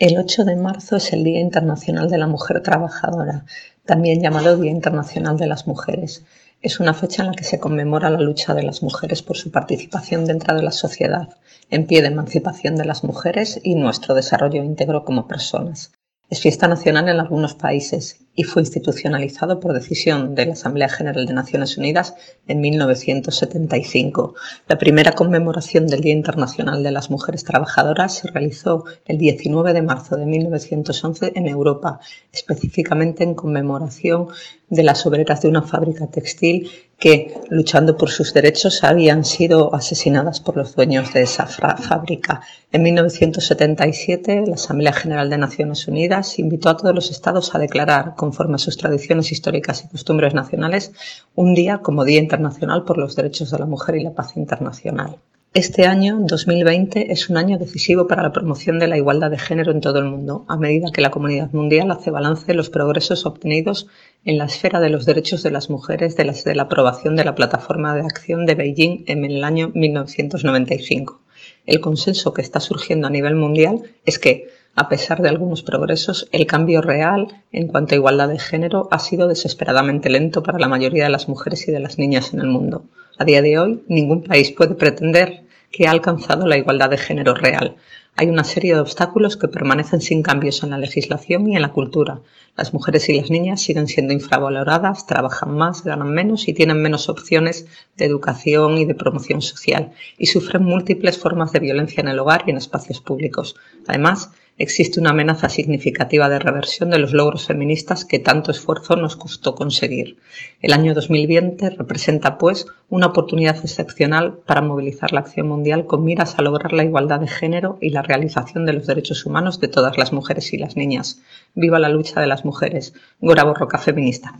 El 8 de marzo es el Día Internacional de la Mujer Trabajadora, también llamado Día Internacional de las Mujeres. Es una fecha en la que se conmemora la lucha de las mujeres por su participación dentro de la sociedad, en pie de emancipación de las mujeres y nuestro desarrollo íntegro como personas. Es fiesta nacional en algunos países y fue institucionalizado por decisión de la Asamblea General de Naciones Unidas en 1975. La primera conmemoración del Día Internacional de las Mujeres Trabajadoras se realizó el 19 de marzo de 1911 en Europa, específicamente en conmemoración de las obreras de una fábrica textil que, luchando por sus derechos, habían sido asesinadas por los dueños de esa fábrica. En 1977, la Asamblea General de Naciones Unidas invitó a todos los estados a declarar, conforme a sus tradiciones históricas y costumbres nacionales, un día como Día Internacional por los Derechos de la Mujer y la Paz Internacional. Este año, 2020, es un año decisivo para la promoción de la igualdad de género en todo el mundo, a medida que la comunidad mundial hace balance de los progresos obtenidos en la esfera de los derechos de las mujeres desde la aprobación de la Plataforma de Acción de Beijing en el año 1995. El consenso que está surgiendo a nivel mundial es que, a pesar de algunos progresos, el cambio real en cuanto a igualdad de género ha sido desesperadamente lento para la mayoría de las mujeres y de las niñas en el mundo. A día de hoy, ningún país puede pretender que ha alcanzado la igualdad de género real. Hay una serie de obstáculos que permanecen sin cambios en la legislación y en la cultura. Las mujeres y las niñas siguen siendo infravaloradas, trabajan más, ganan menos y tienen menos opciones de educación y de promoción social, y sufren múltiples formas de violencia en el hogar y en espacios públicos. Además, existe una amenaza significativa de reversión de los logros feministas que tanto esfuerzo nos costó conseguir. El año 2020 representa, pues, una oportunidad excepcional para movilizar la acción mundial con miras a lograr la igualdad de género y la realización de los derechos humanos de todas las mujeres y las niñas. Viva la lucha de las mujeres. Gora Borroca Feminista.